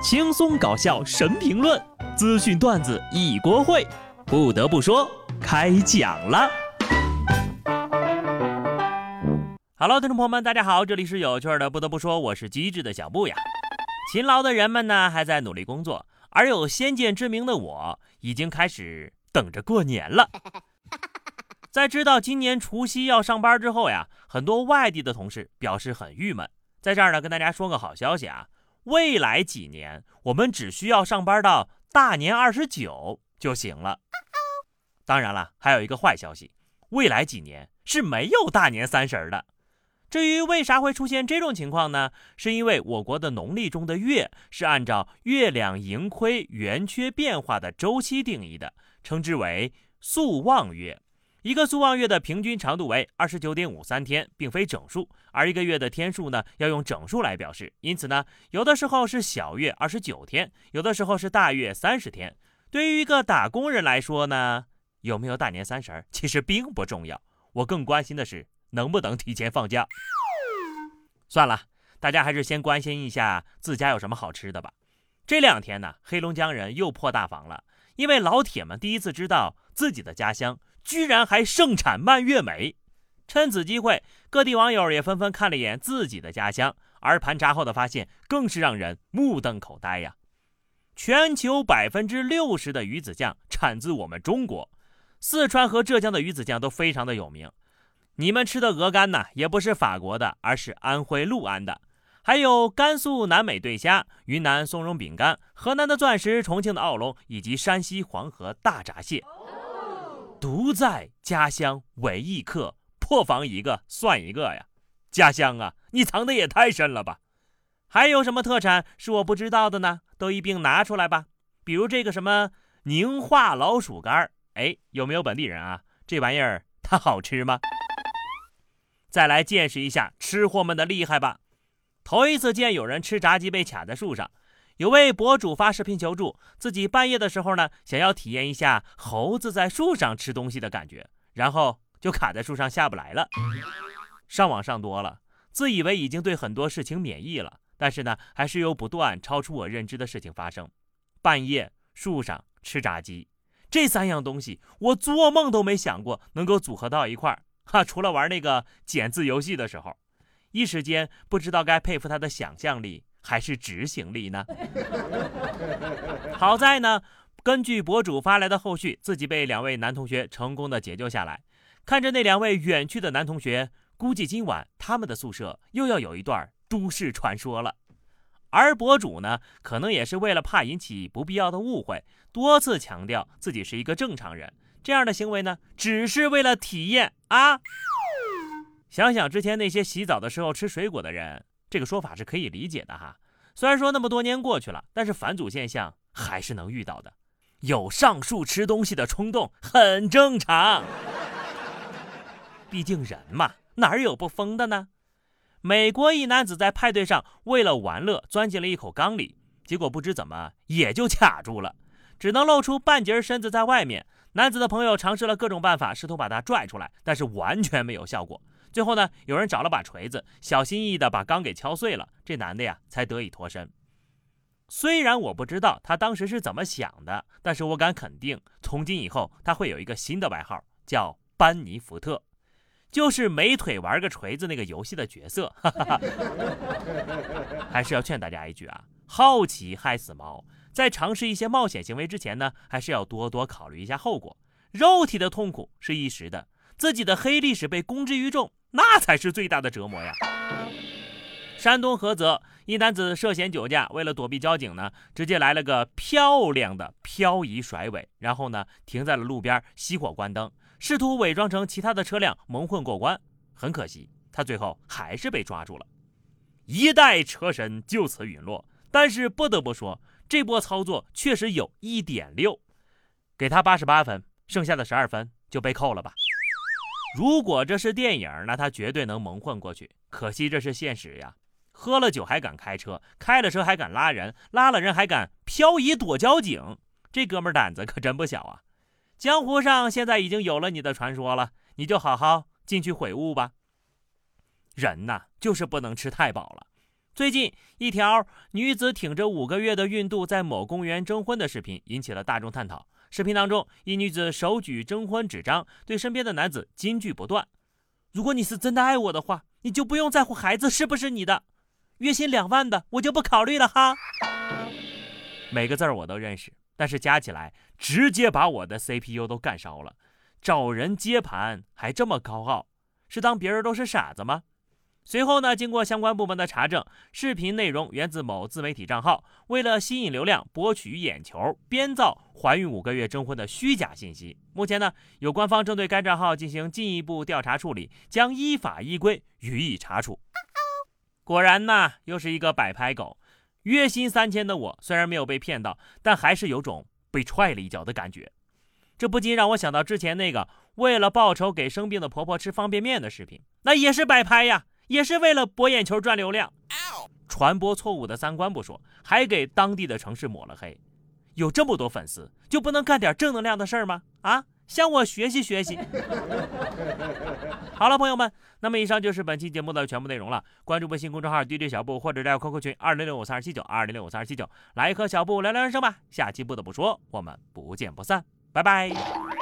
轻松搞笑神评论，资讯段子一锅烩。不得不说，开讲了。Hello，听众朋友们，大家好，这里是有趣的。不得不说，我是机智的小布呀。勤劳的人们呢，还在努力工作，而有先见之明的我，已经开始等着过年了。在知道今年除夕要上班之后呀，很多外地的同事表示很郁闷。在这儿呢，跟大家说个好消息啊。未来几年，我们只需要上班到大年二十九就行了。当然了，还有一个坏消息，未来几年是没有大年三十的。至于为啥会出现这种情况呢？是因为我国的农历中的月是按照月亮盈亏圆缺变化的周期定义的，称之为宿望月。一个宿望月的平均长度为二十九点五三天，并非整数，而一个月的天数呢，要用整数来表示。因此呢，有的时候是小月二十九天，有的时候是大月三十天。对于一个打工人来说呢，有没有大年三十儿其实并不重要，我更关心的是能不能提前放假。算了，大家还是先关心一下自家有什么好吃的吧。这两天呢，黑龙江人又破大防了，因为老铁们第一次知道自己的家乡。居然还盛产蔓越莓，趁此机会，各地网友也纷纷看了一眼自己的家乡，而盘查后的发现更是让人目瞪口呆呀！全球百分之六十的鱼子酱产自我们中国，四川和浙江的鱼子酱都非常的有名。你们吃的鹅肝呢，也不是法国的，而是安徽六安的。还有甘肃南美对虾、云南松茸饼干、河南的钻石、重庆的奥龙，以及山西黄河大闸蟹。独在家乡为异客，破防一个算一个呀！家乡啊，你藏的也太深了吧！还有什么特产是我不知道的呢？都一并拿出来吧。比如这个什么宁化老鼠干儿哎，有没有本地人啊？这玩意儿它好吃吗？再来见识一下吃货们的厉害吧！头一次见有人吃炸鸡被卡在树上。有位博主发视频求助，自己半夜的时候呢，想要体验一下猴子在树上吃东西的感觉，然后就卡在树上下不来了。上网上多了，自以为已经对很多事情免疫了，但是呢，还是有不断超出我认知的事情发生。半夜树上吃炸鸡，这三样东西我做梦都没想过能够组合到一块儿哈，除了玩那个剪字游戏的时候，一时间不知道该佩服他的想象力。还是执行力呢？好在呢，根据博主发来的后续，自己被两位男同学成功的解救下来。看着那两位远去的男同学，估计今晚他们的宿舍又要有一段都市传说了。而博主呢，可能也是为了怕引起不必要的误会，多次强调自己是一个正常人。这样的行为呢，只是为了体验啊。想想之前那些洗澡的时候吃水果的人。这个说法是可以理解的哈，虽然说那么多年过去了，但是返祖现象还是能遇到的，有上树吃东西的冲动很正常。毕竟人嘛，哪有不疯的呢？美国一男子在派对上为了玩乐钻进了一口缸里，结果不知怎么也就卡住了，只能露出半截身子在外面。男子的朋友尝试了各种办法，试图把他拽出来，但是完全没有效果。最后呢，有人找了把锤子，小心翼翼地把缸给敲碎了，这男的呀才得以脱身。虽然我不知道他当时是怎么想的，但是我敢肯定，从今以后他会有一个新的外号，叫班尼福特，就是没腿玩个锤子那个游戏的角色。还是要劝大家一句啊，好奇害死猫，在尝试一些冒险行为之前呢，还是要多多考虑一下后果。肉体的痛苦是一时的，自己的黑历史被公之于众。那才是最大的折磨呀！山东菏泽一男子涉嫌酒驾，为了躲避交警呢，直接来了个漂亮的漂移甩尾，然后呢停在了路边，熄火关灯，试图伪装成其他的车辆蒙混过关。很可惜，他最后还是被抓住了，一代车神就此陨落。但是不得不说，这波操作确实有一点六，给他八十八分，剩下的十二分就被扣了吧。如果这是电影，那他绝对能蒙混过去。可惜这是现实呀！喝了酒还敢开车，开了车还敢拉人，拉了人还敢漂移躲交警，这哥们胆子可真不小啊！江湖上现在已经有了你的传说了，你就好好进去悔悟吧。人呐，就是不能吃太饱了。最近一条女子挺着五个月的孕肚在某公园征婚的视频引起了大众探讨。视频当中，一女子手举征婚纸张，对身边的男子金句不断：“如果你是真的爱我的话，你就不用在乎孩子是不是你的。月薪两万的，我就不考虑了哈。”每个字儿我都认识，但是加起来直接把我的 CPU 都干烧了。找人接盘还这么高傲，是当别人都是傻子吗？随后呢，经过相关部门的查证，视频内容源自某自媒体账号，为了吸引流量、博取眼球，编造怀孕五个月征婚的虚假信息。目前呢，有官方正对该账号进行进一步调查处理，将依法依规予以查处。果然呢，又是一个摆拍狗。月薪三千的我，虽然没有被骗到，但还是有种被踹了一脚的感觉。这不禁让我想到之前那个为了报仇给生病的婆婆吃方便面的视频，那也是摆拍呀。也是为了博眼球赚流量，传播错误的三观不说，还给当地的城市抹了黑。有这么多粉丝，就不能干点正能量的事儿吗？啊，向我学习学习。好了，朋友们，那么以上就是本期节目的全部内容了。关注微信公众号 DJ 小布，或者在 QQ 群二零六五三二七九二零六五三二七九，来和小布聊聊人生吧。下期不得不说，我们不见不散，拜拜。